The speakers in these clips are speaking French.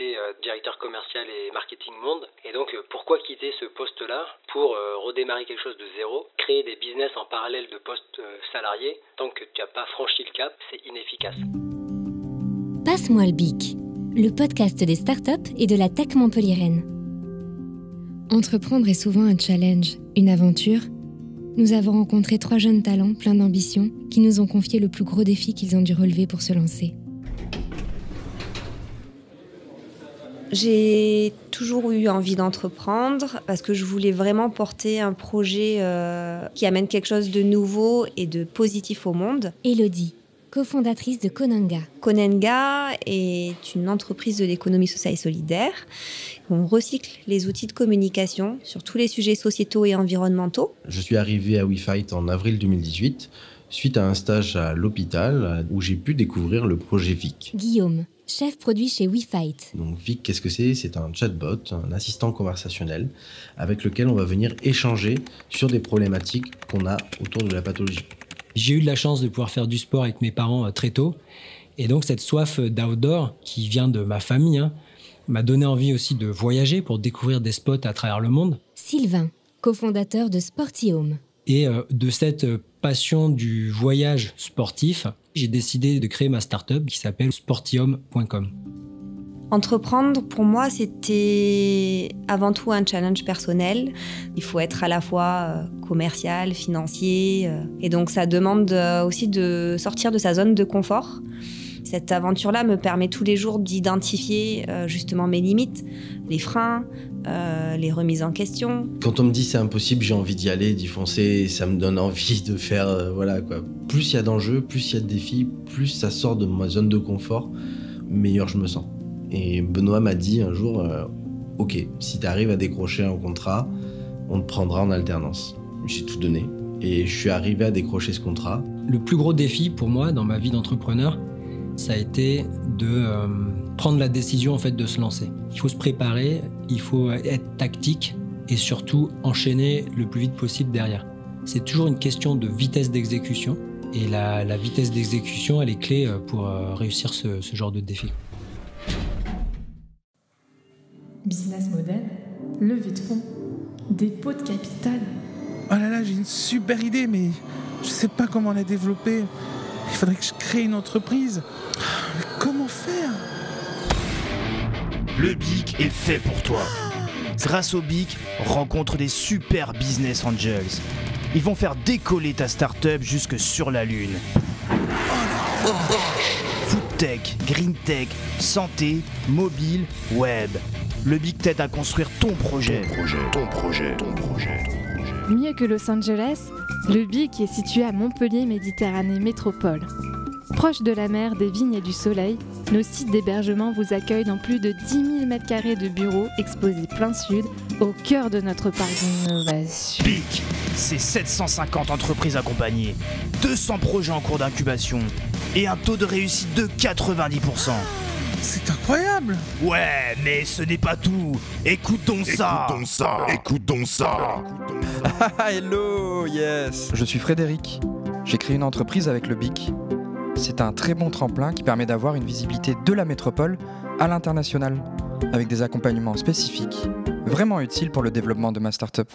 es directeur commercial et marketing monde. Et donc, pourquoi quitter ce poste-là pour redémarrer quelque chose de zéro, créer des business en parallèle de postes salariés Tant que tu n'as pas franchi le cap, c'est inefficace. Passe-moi le bic, le podcast des startups et de la tech montpelliéraine. Entreprendre est souvent un challenge, une aventure. Nous avons rencontré trois jeunes talents pleins d'ambition qui nous ont confié le plus gros défi qu'ils ont dû relever pour se lancer. J'ai toujours eu envie d'entreprendre parce que je voulais vraiment porter un projet euh, qui amène quelque chose de nouveau et de positif au monde. Elodie, cofondatrice de Konanga. Konanga est une entreprise de l'économie sociale et solidaire. On recycle les outils de communication sur tous les sujets sociétaux et environnementaux. Je suis arrivé à WeFight en avril 2018 suite à un stage à l'hôpital où j'ai pu découvrir le projet VIC. Guillaume, chef produit chez WeFight. Donc VIC, qu'est-ce que c'est? C'est un chatbot, un assistant conversationnel avec lequel on va venir échanger sur des problématiques qu'on a autour de la pathologie. J'ai eu de la chance de pouvoir faire du sport avec mes parents euh, très tôt. Et donc cette soif d'outdoor qui vient de ma famille hein, m'a donné envie aussi de voyager pour découvrir des spots à travers le monde. Sylvain, cofondateur de Sportiome. Et euh, de cette euh, passion du voyage sportif, j'ai décidé de créer ma startup qui s'appelle sportium.com. Entreprendre, pour moi, c'était avant tout un challenge personnel. Il faut être à la fois euh, commercial, financier, et donc ça demande aussi de sortir de sa zone de confort. Cette aventure-là me permet tous les jours d'identifier justement mes limites, les freins, les remises en question. Quand on me dit c'est impossible, j'ai envie d'y aller, d'y foncer, ça me donne envie de faire, voilà quoi. Plus il y a d'enjeux, plus il y a de défis, plus ça sort de ma zone de confort, meilleur je me sens. Et Benoît m'a dit un jour, euh, ok, si tu arrives à décrocher un contrat, on te prendra en alternance. J'ai tout donné et je suis arrivé à décrocher ce contrat. Le plus gros défi pour moi dans ma vie d'entrepreneur, ça a été de euh, prendre la décision en fait de se lancer. Il faut se préparer, il faut être tactique et surtout enchaîner le plus vite possible derrière. C'est toujours une question de vitesse d'exécution et la, vitesse d'exécution, elle est clé euh, pour réussir ce genre de défi. Business model, levée de fonds, dépôt de capital. Oh là là, j'ai une super idée, mais je sais pas comment la développer. Il faudrait que je crée une entreprise. comment faire? Le BIC est fait pour toi. Grâce au BIC, rencontre des super business angels. Ils vont faire décoller ta startup jusque sur la lune. Food tech, green tech, santé, mobile, web le Big Tech à construire ton projet. Ton projet, ton projet, ton projet. Mieux que Los Angeles, le Big est situé à Montpellier Méditerranée Métropole. Proche de la mer, des vignes et du soleil, nos sites d'hébergement vous accueillent dans plus de 10 000 m2 de bureaux exposés plein sud, au cœur de notre parc d'innovation. Big, c'est 750 entreprises accompagnées, 200 projets en cours d'incubation et un taux de réussite de 90%. C'est incroyable Ouais, mais ce n'est pas tout. Écoutons ça Écoutons ça Écoutons ça Hello, yes Je suis Frédéric. J'ai créé une entreprise avec le BIC. C'est un très bon tremplin qui permet d'avoir une visibilité de la métropole à l'international, avec des accompagnements spécifiques, vraiment utiles pour le développement de ma startup.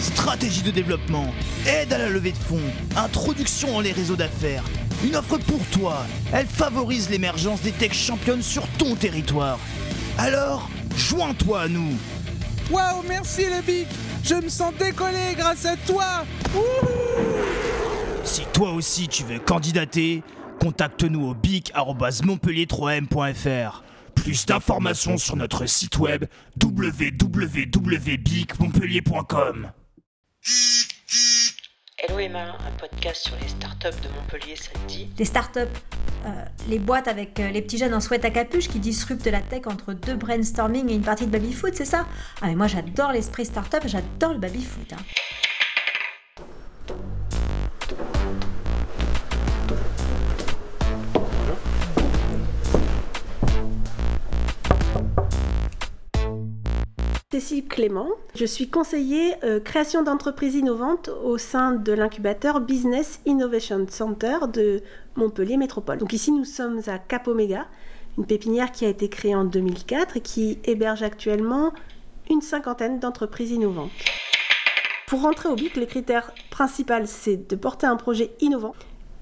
Stratégie de développement, aide à la levée de fonds, introduction dans les réseaux d'affaires, une offre pour toi. Elle favorise l'émergence des techs championnes sur ton territoire. Alors, joins-toi à nous. Waouh, merci le Bic Je me sens décollé grâce à toi Si toi aussi tu veux candidater, contacte-nous au bic.montpellier3m.fr. Plus d'informations sur notre site web www.bicmontpellier.com. Hello Emma, un podcast sur les startups de Montpellier, ça te dit? Les startups, euh, les boîtes avec euh, les petits jeunes en sweat à capuche qui disruptent la tech entre deux brainstorming et une partie de baby-foot, c'est ça? Ah mais moi j'adore l'esprit startup, j'adore le baby-foot. Hein. Cécile Clément. Je suis conseiller euh, création d'entreprises innovantes au sein de l'incubateur Business Innovation Center de Montpellier Métropole. Donc ici nous sommes à Cap Omega une pépinière qui a été créée en 2004 et qui héberge actuellement une cinquantaine d'entreprises innovantes. Pour rentrer au BIC, les critères principaux, c'est de porter un projet innovant,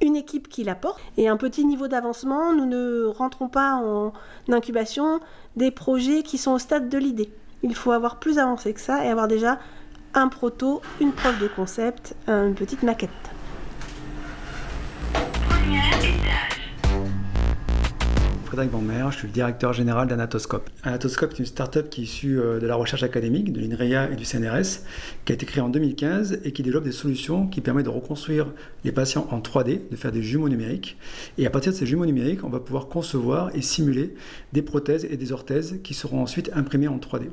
une équipe qui l'apporte et un petit niveau d'avancement. Nous ne rentrons pas en incubation des projets qui sont au stade de l'idée. Il faut avoir plus avancé que ça et avoir déjà un proto, une preuve de concept, une petite maquette. Frédéric Banmer, je suis le directeur général d'Anatoscope. Anatoscope est une start-up qui est issue euh, de la recherche académique, de l'INREA et du CNRS, qui a été créée en 2015 et qui développe des solutions qui permettent de reconstruire les patients en 3D, de faire des jumeaux numériques. Et à partir de ces jumeaux numériques, on va pouvoir concevoir et simuler des prothèses et des orthèses qui seront ensuite imprimées en 3D.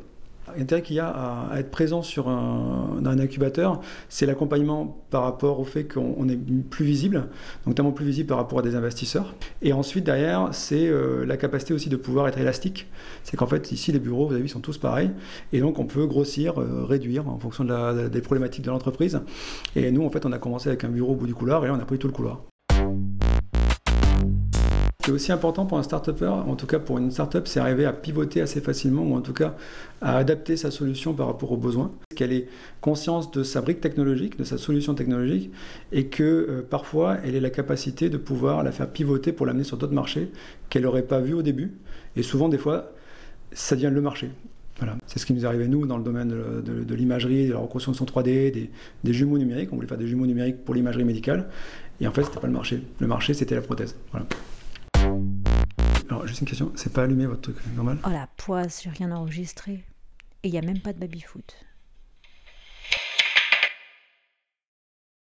L'intérêt qu'il y a à, être présent sur un, incubateur, c'est l'accompagnement par rapport au fait qu'on est plus visible, notamment plus visible par rapport à des investisseurs. Et ensuite, derrière, c'est euh, la capacité aussi de pouvoir être élastique. C'est qu'en fait, ici, les bureaux, vous avez vu, sont tous pareils. Et donc, on peut grossir, euh, réduire en fonction des problématiques de l'entreprise. Et nous, en fait, on a commencé avec un bureau au bout du couloir et là, on a pris tout le couloir. C'est aussi important pour un start-upper, en tout cas pour une start-up, c'est arriver à pivoter assez facilement ou en tout cas à adapter sa solution par rapport aux besoins. Qu'elle ait conscience de sa brique technologique, de sa solution technologique et que euh, parfois elle ait la capacité de pouvoir la faire pivoter pour l'amener sur d'autres marchés qu'elle n'aurait pas vu au début. Et souvent, des fois, ça devient le marché. Voilà. C'est ce qui nous est arrivé, nous, dans le domaine de, l'imagerie, de la reconstruction 3D, des, jumeaux numériques. On voulait faire des jumeaux numériques pour l'imagerie médicale. Et en fait, ce n'était pas le marché. Le marché, c'était la prothèse. Juste une question, c'est pas allumé votre truc normal? Oh la poisse, j'ai rien enregistré. Et il n'y a même pas de baby-foot.